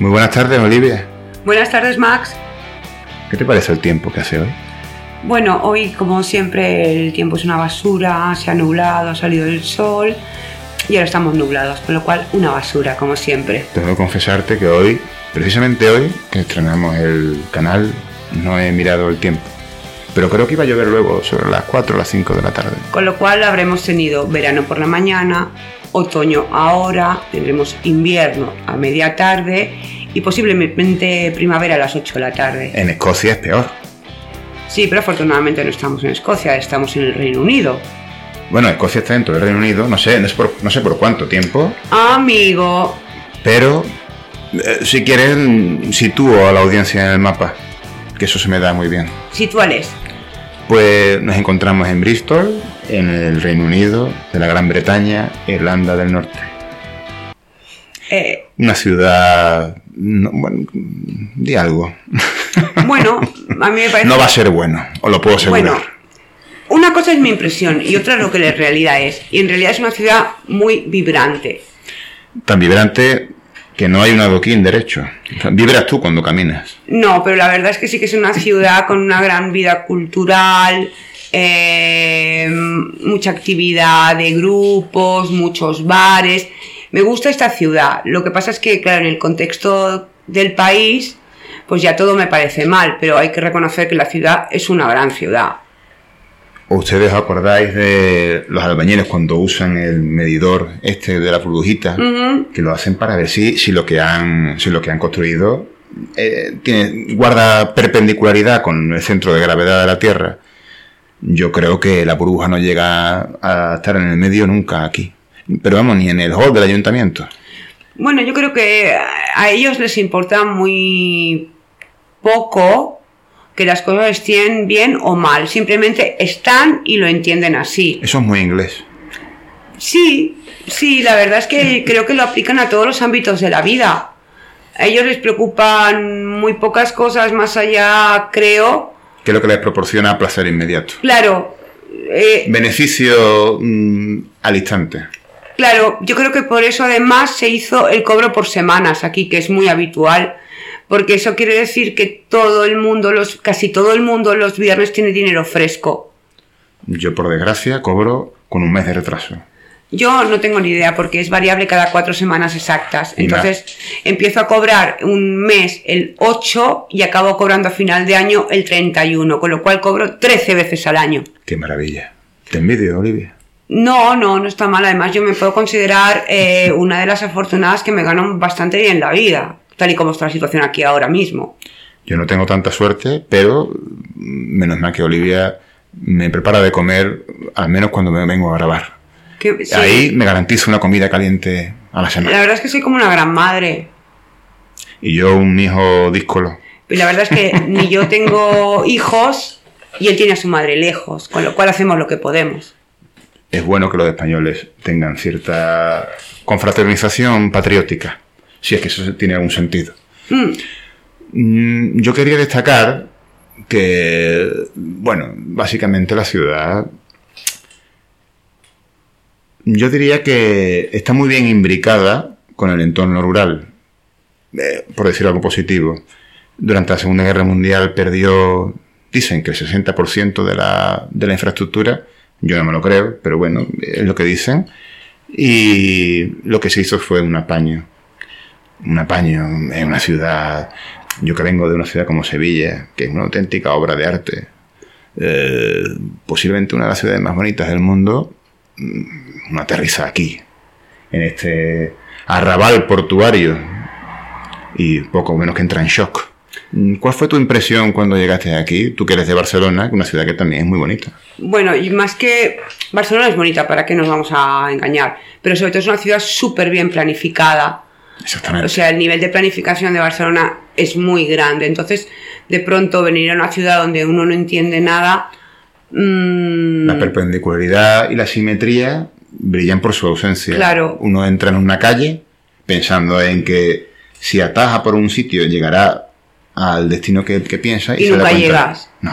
Muy buenas tardes, Olivia. Buenas tardes, Max. ¿Qué te parece el tiempo que hace hoy? Bueno, hoy como siempre el tiempo es una basura, se ha nublado, ha salido el sol y ahora estamos nublados, con lo cual una basura, como siempre. Tengo que confesarte que hoy, precisamente hoy, que estrenamos el canal, no he mirado el tiempo. Pero creo que iba a llover luego, sobre las 4 o las 5 de la tarde. Con lo cual habremos tenido verano por la mañana, otoño ahora, tendremos invierno a media tarde y posiblemente primavera a las 8 de la tarde. En Escocia es peor. Sí, pero afortunadamente no estamos en Escocia, estamos en el Reino Unido. Bueno, Escocia está dentro del Reino Unido, no sé, no, es por, no sé por cuánto tiempo, Amigo, pero eh, si quieren sitúo a la audiencia en el mapa, que eso se me da muy bien. situales. Pues nos encontramos en Bristol, en el Reino Unido, de la Gran Bretaña, Irlanda del Norte. Eh, Una ciudad... no, bueno, di algo. bueno, a mí me parece... No va a ser bueno, os lo puedo asegurar. Bueno, una cosa es mi impresión y otra lo que la realidad es. Y en realidad es una ciudad muy vibrante. Tan vibrante que no hay un adoquín derecho. O vibras tú cuando caminas. No, pero la verdad es que sí que es una ciudad con una gran vida cultural, eh, mucha actividad de grupos, muchos bares. Me gusta esta ciudad. Lo que pasa es que, claro, en el contexto del país, pues ya todo me parece mal, pero hay que reconocer que la ciudad es una gran ciudad. ¿Ustedes acordáis de los albañiles cuando usan el medidor este de la burbujita? Que lo hacen para ver si, si, lo, que han, si lo que han construido eh, tiene, guarda perpendicularidad con el centro de gravedad de la Tierra. Yo creo que la burbuja no llega a estar en el medio nunca aquí. Pero vamos, ni en el hall del ayuntamiento. Bueno, yo creo que a ellos les importa muy poco que las cosas estén bien o mal. Simplemente están y lo entienden así. Eso es muy inglés. Sí, sí, la verdad es que creo que lo aplican a todos los ámbitos de la vida. A ellos les preocupan muy pocas cosas más allá, creo. Que es lo que les proporciona placer inmediato. Claro, eh, Beneficio mm, al instante. Claro, yo creo que por eso además se hizo el cobro por semanas aquí, que es muy habitual, porque eso quiere decir que todo el mundo, los, casi todo el mundo los viernes tiene dinero fresco. Yo, por desgracia, cobro con un mes de retraso. Yo no tengo ni idea porque es variable cada cuatro semanas exactas. Entonces empiezo a cobrar un mes el 8 y acabo cobrando a final de año el 31, con lo cual cobro 13 veces al año. Qué maravilla. Te envidio, Olivia. No, no, no está mal. Además, yo me puedo considerar eh, una de las afortunadas que me ganan bastante bien la vida, tal y como está la situación aquí ahora mismo. Yo no tengo tanta suerte, pero menos mal que Olivia me prepara de comer, al menos cuando me vengo a grabar. Que- sí, Ahí me garantizo una comida caliente a la semana. La verdad es que soy como una gran madre. Y yo un hijo díscolo. Y la verdad es que ni yo tengo hijos y él tiene a su madre lejos, con lo cual hacemos lo que podemos. Es bueno que los españoles tengan cierta confraternización patriótica, si es que eso tiene algún sentido. Mm, Yo quería destacar que, bueno, básicamente la ciudad, yo diría que está muy bien imbricada con el entorno rural, eh, por decir algo positivo. Durante la Segunda Guerra Mundial perdió, dicen que el 60% de la, de la infraestructura, yo no me lo creo, pero bueno, es lo que dicen, y lo que se hizo fue un apaño un apaño en una ciudad. Yo que vengo de una ciudad como Sevilla, que es una auténtica obra de arte, eh, posiblemente una de las ciudades más bonitas del mundo, mm, no aterriza aquí, en este arrabal portuario, y poco menos que entra en shock. ¿Cuál fue tu impresión cuando llegaste aquí? Tú que eres de Barcelona, una ciudad que también es muy bonita. Bueno, y más que Barcelona es bonita, ¿para qué nos vamos a engañar? Pero sobre todo es una ciudad súper bien planificada. Exactamente. O sea, el nivel de planificación de Barcelona es muy grande. Entonces, de pronto venir a una ciudad donde uno no entiende nada. mm, La perpendicularidad y la simetría brillan por su ausencia. Claro. Uno entra en una calle pensando en que si ataja por un sitio llegará al destino que, que piensa y, nunca llegas. No.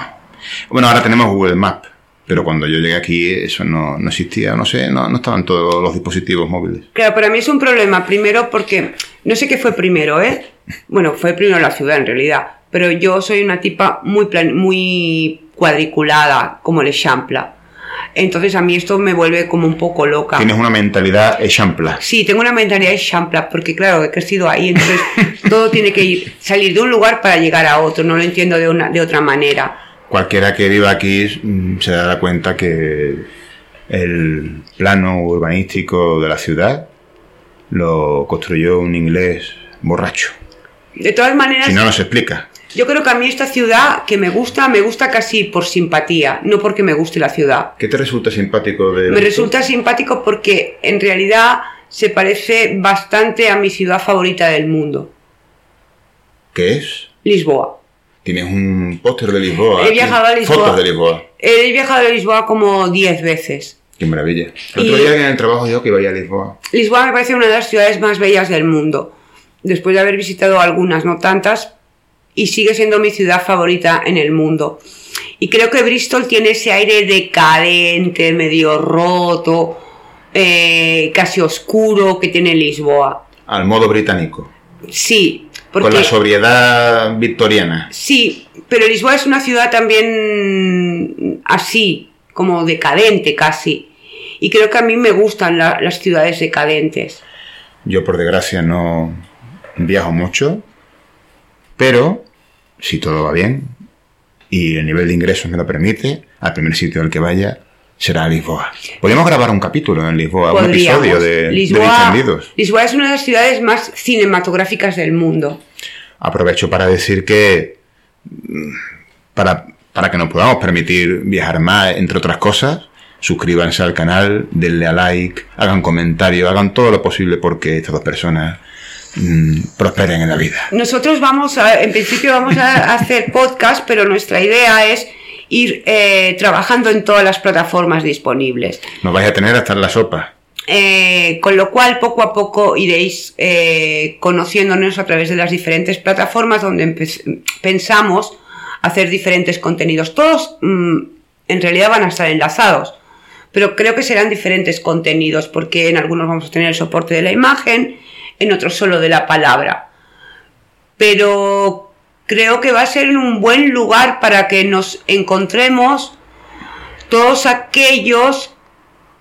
Bueno, ahora tenemos Google Maps, pero cuando yo llegué aquí eso no, no existía, no sé, no, no estaban todos los dispositivos móviles. Claro, para mí es un problema. Primero porque no sé qué fue primero, ¿eh? Bueno, fue primero la ciudad en realidad, pero yo soy una tipa muy, plan- muy cuadriculada, como el Champla. Entonces a mí esto me vuelve como un poco loca. Tienes una mentalidad echampla. Sí, tengo una mentalidad champla, porque claro, he crecido ahí, entonces todo tiene que ir, salir de un lugar para llegar a otro, no lo entiendo de, una, de otra manera. Cualquiera que viva aquí mm, se dará cuenta que el plano urbanístico de la ciudad lo construyó un inglés borracho. De todas maneras, Si no, nos explica. Yo creo que a mí esta ciudad que me gusta, me gusta casi por simpatía, no porque me guste la ciudad. ¿Qué te resulta simpático de Me resulta simpático porque en realidad se parece bastante a mi ciudad favorita del mundo, ¿Qué es? Lisboa. Tienes un póster de Lisboa. He viajado a Lisboa. Fotos de Lisboa. He viajado a Lisboa como 10 veces. Qué maravilla. El otro Y- día en el trabajo yo que iba a Lisboa. Lisboa me parece una de las ciudades más bellas del mundo. Después de haber visitado algunas, no tantas, y sigue siendo mi ciudad favorita en el mundo. Y creo que Bristol tiene ese aire decadente, medio roto, eh, casi oscuro que tiene Lisboa. Al modo británico. Sí, Con la sobriedad victoriana. sí, pero Lisboa es una ciudad también así, como decadente casi. Y creo que a mí me gustan la- las ciudades decadentes. Yo por desgracia no viajo mucho, pero si todo va bien y el nivel de ingresos me lo permite, al primer sitio al que vaya será Lisboa. Podríamos grabar un capítulo en Lisboa, un episodio de, de Lisboa, Distendidos. Lisboa es una de las ciudades más cinematográficas del mundo. Aprovecho para decir que mm, para, para que nos podamos permitir viajar más, entre otras cosas, suscríbanse al canal, denle a like, hagan comentarios, hagan todo lo posible porque estas dos personas mm, prosperen en la vida. Nosotros vamos a, en principio vamos a hacer podcast, pero nuestra idea es ir eh, trabajando en todas las plataformas disponibles. Nos vais a tener hasta en la sopa. Eh, con lo cual poco a poco iréis eh, conociéndonos a través de las diferentes plataformas donde pensamos hacer diferentes contenidos. Todos mm, en realidad van a estar enlazados, pero creo que serán diferentes contenidos porque en algunos vamos a tener el soporte de la imagen, en otros solo de la palabra. Pero creo que va a ser un buen lugar para que nos encontremos todos aquellos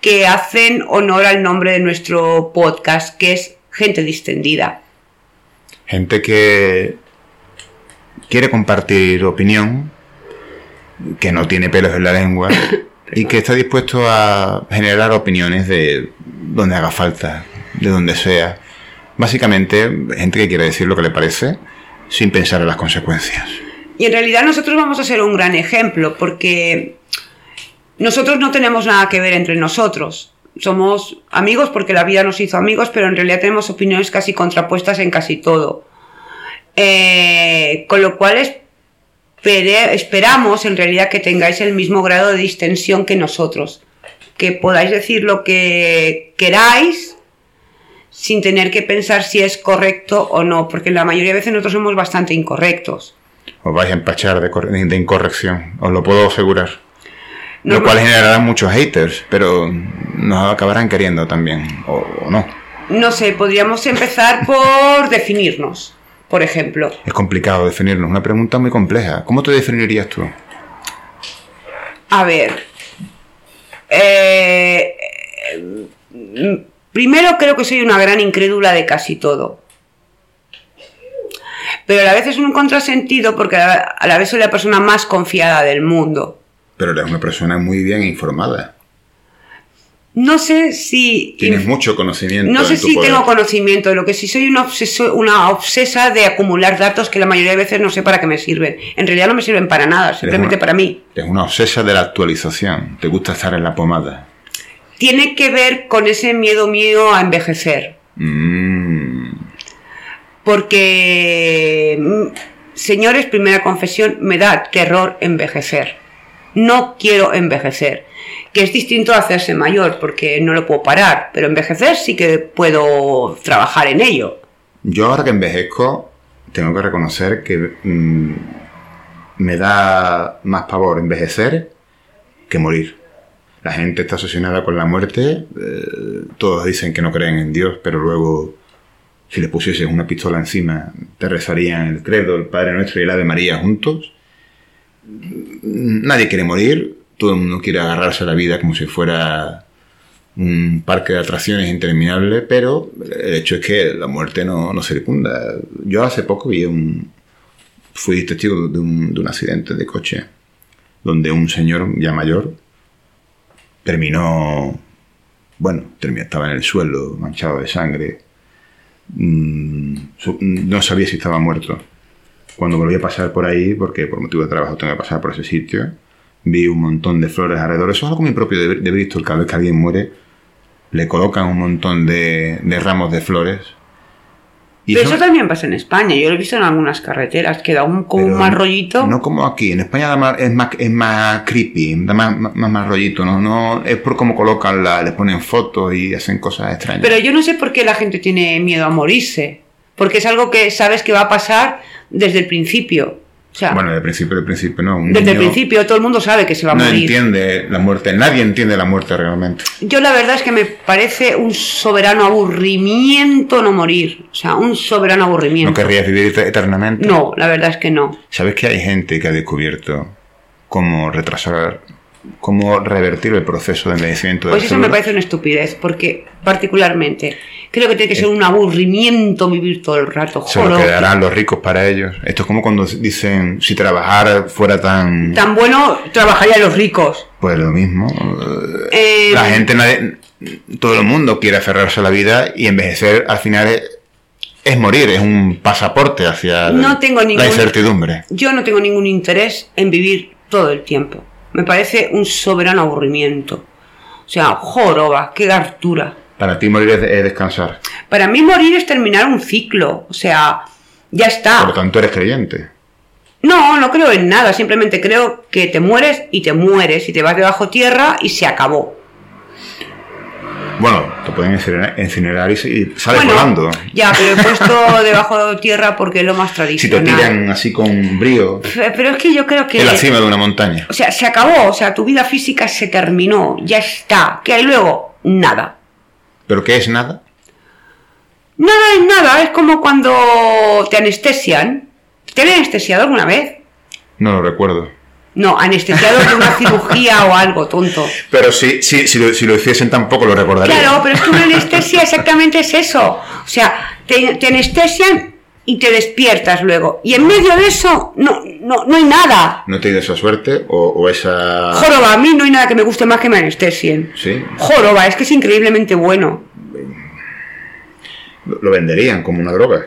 que hacen honor al nombre de nuestro podcast, que es Gente Distendida. Gente que quiere compartir opinión, que no tiene pelos en la lengua y que está dispuesto a generar opiniones de donde haga falta, de donde sea. Básicamente, gente que quiere decir lo que le parece sin pensar en las consecuencias. Y en realidad nosotros vamos a ser un gran ejemplo, porque nosotros no tenemos nada que ver entre nosotros. Somos amigos porque la vida nos hizo amigos, pero en realidad tenemos opiniones casi contrapuestas en casi todo. Eh, con lo cual esperamos en realidad que tengáis el mismo grado de distensión que nosotros. Que podáis decir lo que queráis sin tener que pensar si es correcto o no, porque la mayoría de veces nosotros somos bastante incorrectos. Os vais a empachar de, cor- de incorrección, os lo puedo asegurar. Lo cual generará muchos haters, pero nos acabarán queriendo también, o, o no. No sé, podríamos empezar por definirnos, por ejemplo. Es complicado definirnos, una pregunta muy compleja. ¿Cómo te definirías tú? A ver. eh, eh, primero creo que soy una gran incrédula de casi todo. Pero a la vez es un contrasentido porque a la, vez soy la persona más confiada del mundo. Pero eres una persona muy bien informada. No sé si... Tienes mucho conocimiento. No sé en tu si poder. tengo conocimiento, lo que sí soy una, obseso- una obsesa de acumular datos que la mayoría de veces no sé para qué me sirven. En realidad no me sirven para nada, simplemente una- para mí. Eres una obsesa de la actualización. Te gusta estar en la pomada. Tiene que ver con ese miedo mío a envejecer. Mm. Porque, mm, señores, primera confesión, me da terror envejecer. No quiero envejecer. Que es distinto a hacerse mayor, porque no lo puedo parar. Pero envejecer sí que puedo trabajar en ello. Yo ahora que envejezco, tengo que reconocer que mm, me da más pavor envejecer que morir. La gente está obsesionada con la muerte. eh, todos dicen que no creen en Dios, pero luego si le pusieses una pistola encima, te rezarían el credo, el Padre Nuestro y el Ave María juntos. Nadie quiere morir, todo el mundo quiere agarrarse a la vida como si fuera un parque de atracciones interminable, pero el hecho es que la muerte no, no circunda. Yo hace poco vi un, fui testigo de un, de un accidente de coche donde un señor ya mayor terminó, bueno, terminó, estaba en el suelo, manchado de sangre, mm, no sabía si estaba muerto. Cuando volví a pasar por ahí, porque por motivo de trabajo tengo que pasar por ese sitio, vi un montón de flores alrededor. Eso es algo muy propio de, de Bristol. Cada vez que alguien muere, le colocan un montón de, de ramos de flores pero eso, también pasa en España. Yo lo he visto en algunas carreteras, que da un, como un mal rollito. No como aquí. En España es más, es más creepy, da más, más, más, rollito. ¿no? no Es por cómo colocan, la, le ponen fotos y hacen cosas extrañas. Pero yo no sé por qué la gente tiene miedo a morirse. Porque es algo que sabes que va a pasar desde el principio bueno, el principio, del principio, no. desde el principio todo el mundo sabe que se va a morir. No entiende la muerte, nadie entiende la muerte realmente. Yo la verdad es que me parece un soberano aburrimiento no morir. O sea, un soberano aburrimiento. ¿No querrías vivir eternamente? No, la verdad es que no. ¿Sabes que hay gente que ha descubierto cómo retrasar cómo revertir el proceso de envejecimiento. Pues eso me parece una estupidez, porque particularmente creo que tiene que ser un aburrimiento vivir todo el rato. Se lo quedarán los ricos para ellos. Esto es como cuando dicen, si trabajar fuera tan... Tan bueno, trabajarían los ricos. Pues lo mismo. Eh, la gente, nadie, todo el mundo quiere aferrarse a la vida y envejecer al final es, morir, es un pasaporte hacia no tengo la incertidumbre. Yo no tengo ningún interés en vivir todo el tiempo me parece un soberano aburrimiento. O sea, joroba, qué gartura. Para ti morir es, descansar. Para mí morir es terminar un ciclo. O sea, ya está. Por lo tanto, eres creyente. No, no creo en nada. Simplemente creo que te mueres y te mueres y te vas debajo tierra y se acabó. Bueno, te pueden incinerar, y, sales volando. Ya, pero he puesto debajo de tierra porque es lo más tradicional. Si te tiran así con brío. Pero es que yo creo que. En la cima de una montaña. O sea, se acabó. O sea, tu vida física se terminó. Ya está. ¿Qué hay luego? Nada. ¿Pero qué es nada? Nada es nada. Es como cuando te anestesian. ¿Te han anestesiado alguna vez? No lo recuerdo. No, anestesiado de una cirugía o algo, tonto. Pero sí, sí, si, lo, si lo hiciesen tampoco lo recordaría. Claro, pero es que una anestesia exactamente es eso. O sea, te, anestesian y te despiertas luego. Y en medio de eso no, no, no hay nada. ¿No tienes esa suerte o, esa...? Joroba, a mí no hay nada que me guste más que me anestesien. Sí. Joroba, es que es increíblemente bueno. Lo venderían como una droga.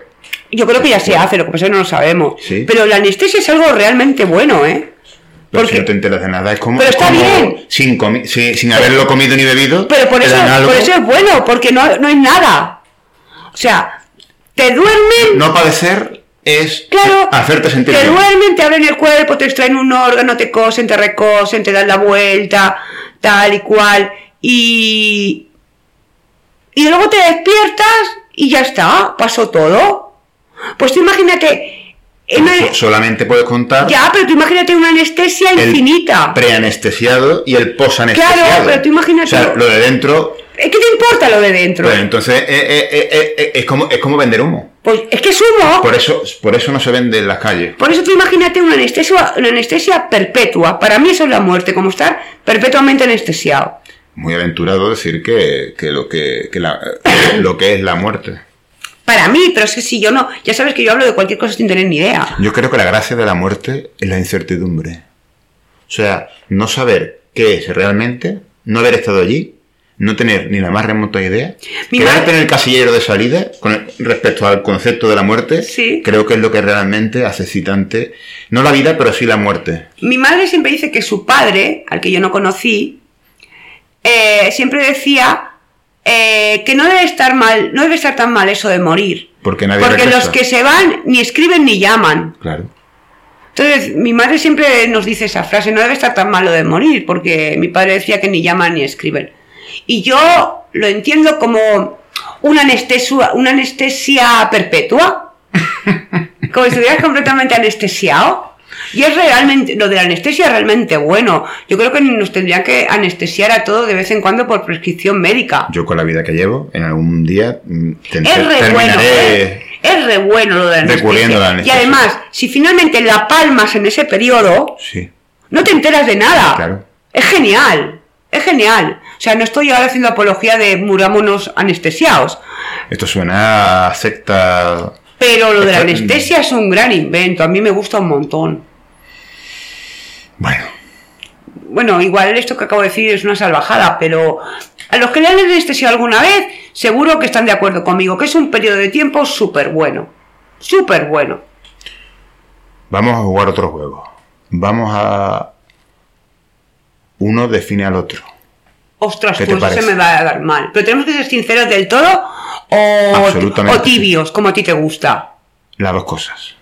Yo creo que ya se hace, lo que pasa es que no lo sabemos. ¿Sí? Pero la anestesia es algo realmente bueno, ¿eh? Pero si no te enteras de nada, es como. Pero está bien. Sin, sin, haberlo comido ni bebido. Pero por eso, por eso es bueno, porque no, no hay nada. O sea, te duermen. No padecer es claro, hacerte sentir Te duermen, te abren el cuerpo, te extraen un órgano, te cosen, te recosen, te dan la vuelta, tal y cual. Y. Y luego te despiertas y ya está, pasó todo. Pues tú imagínate solamente puedes contar. Ya, pero tú imagínate una anestesia infinita. Preanestesiado y el posanestesiado. Claro, pero tú imagínate. O sea, lo de dentro. ¿Qué te importa lo de dentro? Pues entonces eh, eh, eh, es, como, es como vender humo. Pues es que es humo. Por eso, por eso no se vende en las calles. Por eso tú imagínate una anestesia, una anestesia perpetua. Para mí eso es la muerte, como estar perpetuamente anestesiado. Muy aventurado decir que, que lo que, que la, lo que es la muerte para mí, pero es que si yo no, ya sabes que yo hablo de cualquier cosa sin tener ni idea. Yo creo que la gracia de la muerte es la incertidumbre. O sea, no saber qué es realmente, no haber estado allí, no tener ni la más remota idea, quedarte en el casillero de salida con respecto al concepto de la muerte, sí. creo que es lo que realmente hace excitante, no la vida, pero sí la muerte. Mi madre siempre dice que su padre, al que yo no conocí, eh, siempre decía eh, que no debe estar mal, no debe estar tan mal eso de morir. Porque nadie Porque los que se van ni escriben ni llaman. Claro. Entonces, mi madre siempre nos dice esa frase, no debe estar tan malo de morir, porque mi padre decía que ni llaman ni escriben. Y yo lo entiendo como una anestesia, una anestesia perpetua. como si estuvieras completamente anestesiado. Y es realmente, lo de la anestesia es realmente bueno. Yo creo que nos tendrían que anestesiar a todos de vez en cuando por prescripción médica. Yo con la vida que llevo, en algún día mm, te- Es re bueno, ¿eh? es re bueno lo de la recurriendo a la anestesia. Y anestesia. además, si finalmente la palmas en ese periodo, Sí. no te enteras de nada. Claro. Es genial, es genial. O sea, no estoy ahora haciendo apología de murámonos anestesiados. Esto suena a secta. Pero lo de la anestesia es un gran invento, a mí me gusta un montón. Bueno, Bueno, igual esto que acabo de decir es una salvajada, pero a los que le han anestesiado alguna vez, seguro que están de acuerdo conmigo, que es un periodo de tiempo súper bueno. Súper bueno. vamos a jugar otro juego. Vamos a. Uno define al otro. Ostras, ¿Qué te pues eso me va a dar mal. Pero tenemos que ser sinceros del todo o tibios, como a ti te gusta. Las dos cosas.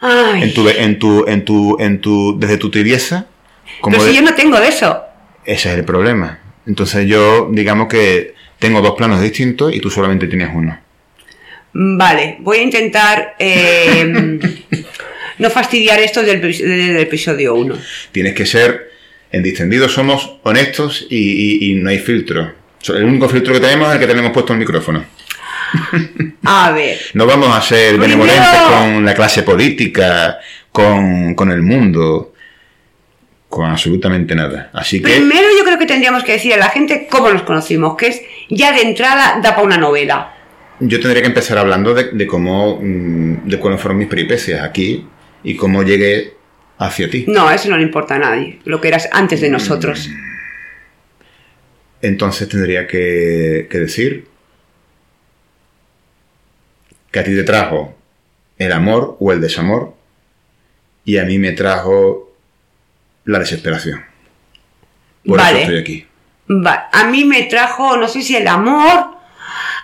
Ay, En tu, en tu, en tu, en tu, desde tu tibieza, como pero si de- yo no tengo de eso. ese es el problema. Entonces yo, digamos que tengo dos planos distintos y tú solamente tienes uno. Vale, voy a intentar eh, no fastidiar esto del, del episodio 1. Tienes que ser, en distendido somos honestos y, y- y no hay filtro. El único filtro que tenemos es el que tenemos puesto en el micrófono. A ver, No vamos a ser Primero- benevolentes con la clase política, con, con el mundo, con absolutamente nada. Así que primero yo creo que tendríamos que decir a la gente cómo nos conocimos, que es ya de entrada da para una novela. yo tendría que empezar hablando de, de cómo, mm, de cuáles fueron mis peripecias aquí y cómo llegué hacia ti. No, eso no le importa a nadie, lo que eras antes de nosotros. Entonces tendría que, que decir que a ti te trajo el amor o el desamor y a mí me trajo la desesperación. Por Vale. eso estoy aquí. Va, A mí me trajo, no sé si el amor,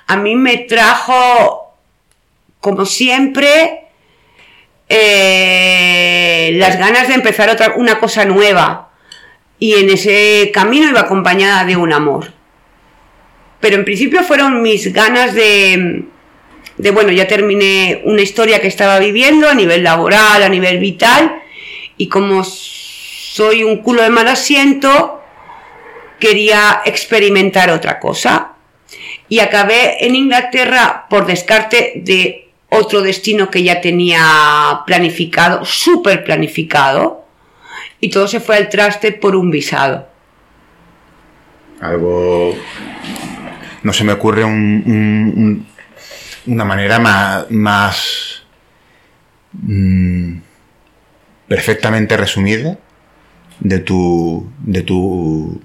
a mí me trajo, como siempre, eh, las ganas de empezar otra, una cosa nueva. Y en ese camino iba acompañada de un amor. Pero en principio fueron mis ganas de, de, bueno, ya terminé una historia que estaba viviendo a nivel laboral, a nivel vital, y como soy un culo de mal asiento, quería experimentar otra cosa. Y acabé en Inglaterra por descarte de otro destino que ya tenía planificado, súper planificado, y todo se fue al traste por un visado. Algo... No se me ocurre un- un- una manera más... más mm, perfectamente resumida de tu... de tu...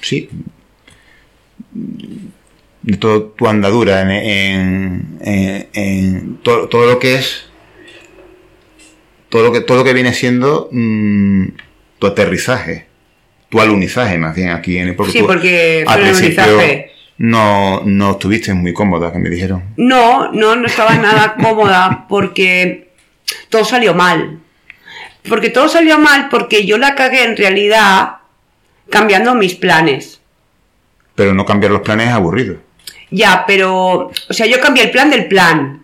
sí, de toda tu andadura en, en- en- en todo, todo lo que es todo lo que todo lo que viene siendo mm, tu aterrizaje tu alunizaje más bien aquí en porque Sí, tú porque al principio alunizaje. No no estuviste muy cómoda que me dijeron No, no, no estaba nada cómoda porque todo salió mal. Porque todo salió mal porque yo la cagué en realidad cambiando mis planes. pero no cambiar los planes es aburrido Ya, pero, o sea, yo cambié el plan del plan.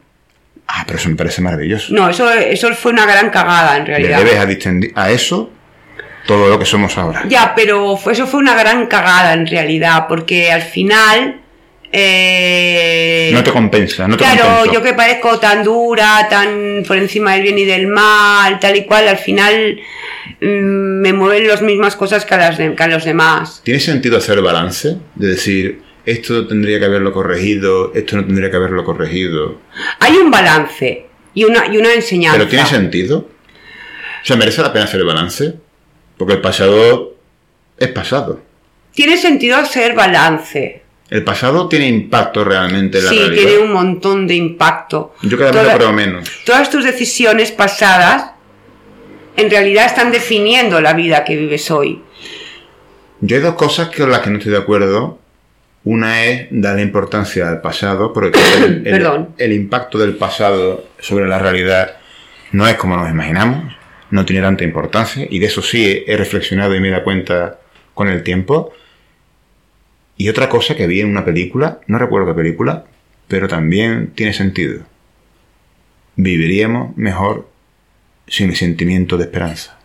ah pero eso me parece maravilloso No, eso, eso fue una gran cagada en le realidad. debes a, distendi- a eso todo lo que somos ahora Ya, pero fue- eso fue una gran cagada en realidad, porque al final... eh, no te compensa no te Claro, yo que parezco tan dura, tan por encima del bien y del mal, tal y cual, al final mm, me mueven las mismas cosas que a, las de- que a los demás. ¿Tiene sentido hacer balance? De decir, esto tendría que haberlo corregido, esto no tendría que haberlo corregido. Hay un balance y una, y una enseñanza. ¿Pero tiene sentido? O sea, ¿merece la pena hacer el balance? Porque el pasado es pasado. Tiene sentido hacer balance. El pasado tiene impacto realmente en la Sí, realidad. tiene un montón de impacto. Yo cada vez lo menos. Todas tus decisiones pasadas en realidad están definiendo la vida que vives hoy. Yo hay dos cosas con las que no estoy de acuerdo. Una es darle importancia al pasado, porque el, el- Perdón. el impacto del pasado sobre la realidad no es como nos imaginamos, no tiene tanta importancia, y de eso sí he reflexionado y me he dado cuenta con el tiempo. Y otra cosa que vi en una película, no recuerdo qué película, pero también tiene sentido. Viviríamos mejor sin el sentimiento de esperanza.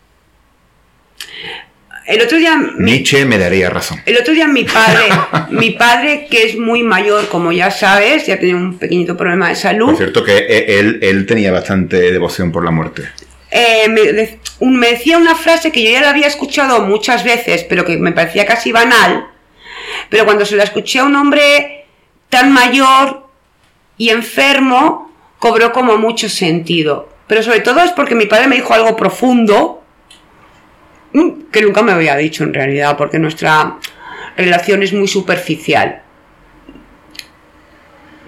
El otro día... Nietzsche me daría razón. El otro día mi padre, mi padre que es muy mayor, como ya sabes, ya tiene un pequeñito problema de Por salud, cierto que e- él, él tenía bastante devoción por la muerte. Eh, me, me decía una frase que yo ya la había escuchado muchas veces, pero que me parecía casi banal, pero cuando se la escuché a un hombre tan mayor y enfermo, cobró como mucho sentido. Pero sobre todo es porque mi padre me dijo algo profundo, mm, que nunca me había dicho en realidad, porque nuestra relación es muy superficial.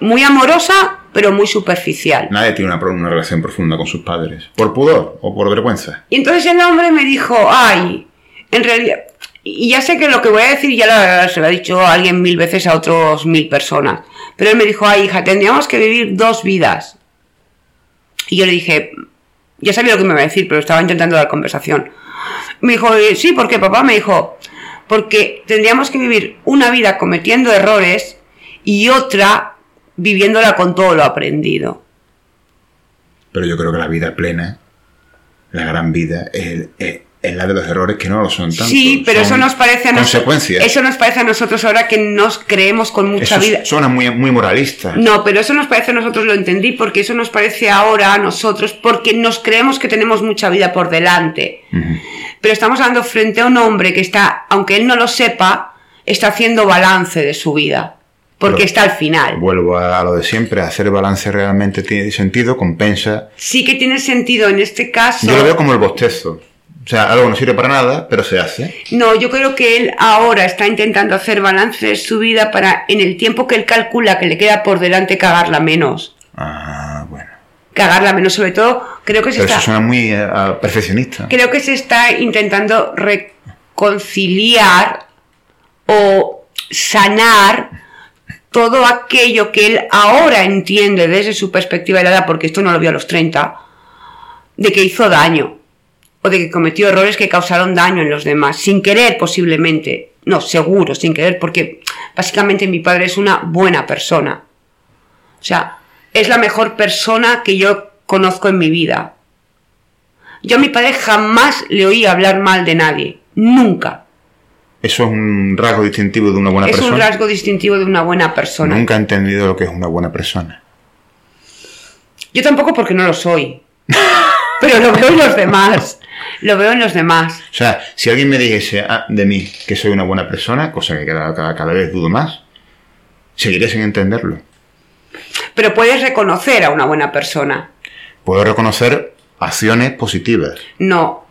Muy amorosa, pero muy superficial. Nadie tiene una, relación profunda con sus padres. ¿Por pudor o por vergüenza? Y entonces el hombre me dijo, ay, en realidad, y ya sé que lo que voy a decir ya lo- se lo ha dicho a alguien mil veces a otros mil personas, pero él me dijo, ay, hija, tendríamos que vivir dos vidas. Y yo le dije, ya sabía lo que me iba a decir, pero estaba intentando dar conversación. Me dijo, "Eh, sí, ¿por qué, papá? Me dijo, porque tendríamos que vivir una vida cometiendo errores y otra viviéndola con todo lo aprendido. Pero yo creo que la vida plena, la gran vida, es, el- es- es la de los errores que no lo son tanto. Sí, pero eso nos parece a nosotros. Eso nos parece a nosotros ahora que nos creemos con mucha Eso vida. suena muy, muy moralista. No, pero eso nos parece a nosotros, lo entendí, porque eso nos parece ahora a nosotros, porque nos creemos que tenemos mucha vida por delante. Pero estamos hablando frente a un hombre que está, aunque él no lo sepa, está haciendo balance de su vida. Porque Pero- está al final. Vuelvo a, lo de siempre, hacer balance realmente tiene sentido, compensa. Sí que tiene sentido en este caso. Yo lo veo como el bostezo. O sea, algo no sirve para nada, pero se hace. No, yo creo que él ahora está intentando hacer balance de su vida para, en el tiempo que él calcula que le queda por delante, cagarla menos. Ah, bueno. Cagarla menos, sobre todo, creo que se Pero está, eso suena muy eh, perfeccionista. creo que se está intentando reconciliar o sanar todo aquello que él ahora entiende desde su perspectiva de la edad, porque esto no lo vio a los 30, de que hizo daño o de que cometió errores que causaron daño en los demás, sin querer posiblemente, no, seguro, sin querer, porque básicamente mi padre es una buena persona. O sea, es la mejor persona que yo conozco en mi vida. Yo a mi padre jamás le oí hablar mal de nadie, nunca. Eso es un rasgo distintivo de una buena es persona. un rasgo distintivo de una buena persona. Nunca he entendido lo que es una buena persona. Yo tampoco porque no lo soy. Pero lo veo en los demás. Lo veo en los demás. O sea, si alguien me dijese ah, de mí que soy una buena persona, cosa que cada, cada- cada vez dudo más, seguiré sin entenderlo. Pero puedes reconocer a una buena persona. Puedo reconocer acciones positivas No.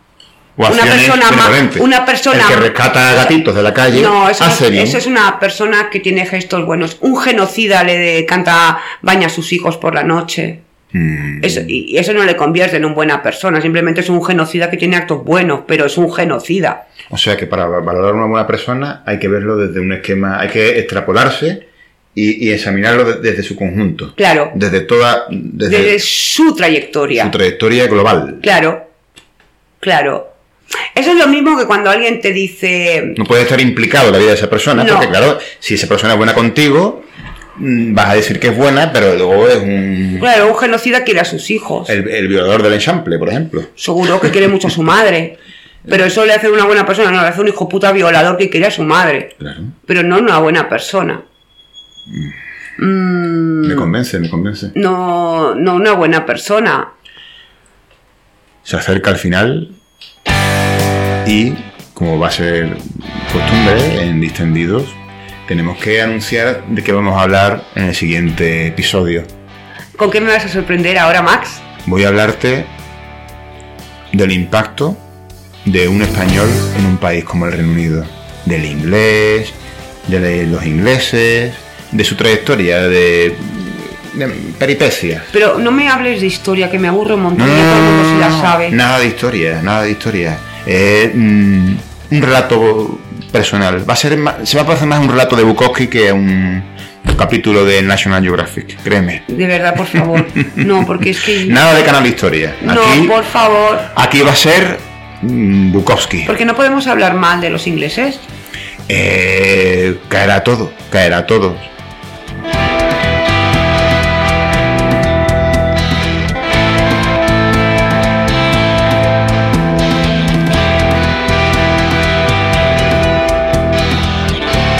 Una persona benevolentes. una persona- El que rescata gatitos de la calle No, eso, es, eso es una persona que tiene gestos buenos. Un genocida le canta, baña a sus hijos por la noche. Mm, Eso- y y eso no le convierte en una buena persona. Simplemente es un genocida que tiene actos buenos, pero es un genocida. O sea que para valorar una buena persona hay que verlo desde un esquema, hay que extrapolarse y, y examinarlo de- desde su conjunto. Claro. Desde toda, desde, Desde su trayectoria. su trayectoria global. Claro, claro. Eso es lo mismo que cuando alguien te dice, No puede estar implicado en la vida de esa persona, No. porque claro, si esa persona es buena contigo, mm, vas a decir que es buena, pero luego es un claro, un genocida quiere a sus hijos. el, el violador del enchample, por ejemplo. Seguro que quiere mucho a su madre. Pero eso le hace una buena persona, no, le hace un hijo puta violador que quiere a su madre. Claro. Pero no una buena persona. Mm, Me convence, me convence. no, no una buena persona. Se acerca al final y, como va a ser costumbre en Distendidos, tenemos que anunciar de qué vamos a hablar en el siguiente episodio. ¿Con qué me vas a sorprender ahora, Max? Voy a hablarte del impacto de un español en un país como el Reino Unido, del inglés, de los ingleses, de su trayectoria, de, de peripecias. Pero no me hables de historia, que me aburre un montón. no, todo el mundo la sabe. Nada de historia, nada de historia. Es mm, un relato personal. Va a ser más- se va a parecer más un relato de Bukowski que un capítulo de National Geographic, créeme. De verdad, por favor. No, porque es que... Nada de canal de historia. No, por favor. aquí va a ser mm, Bukowski. Porque no podemos hablar mal de los ingleses. Eh, caerá todo, caerá todo.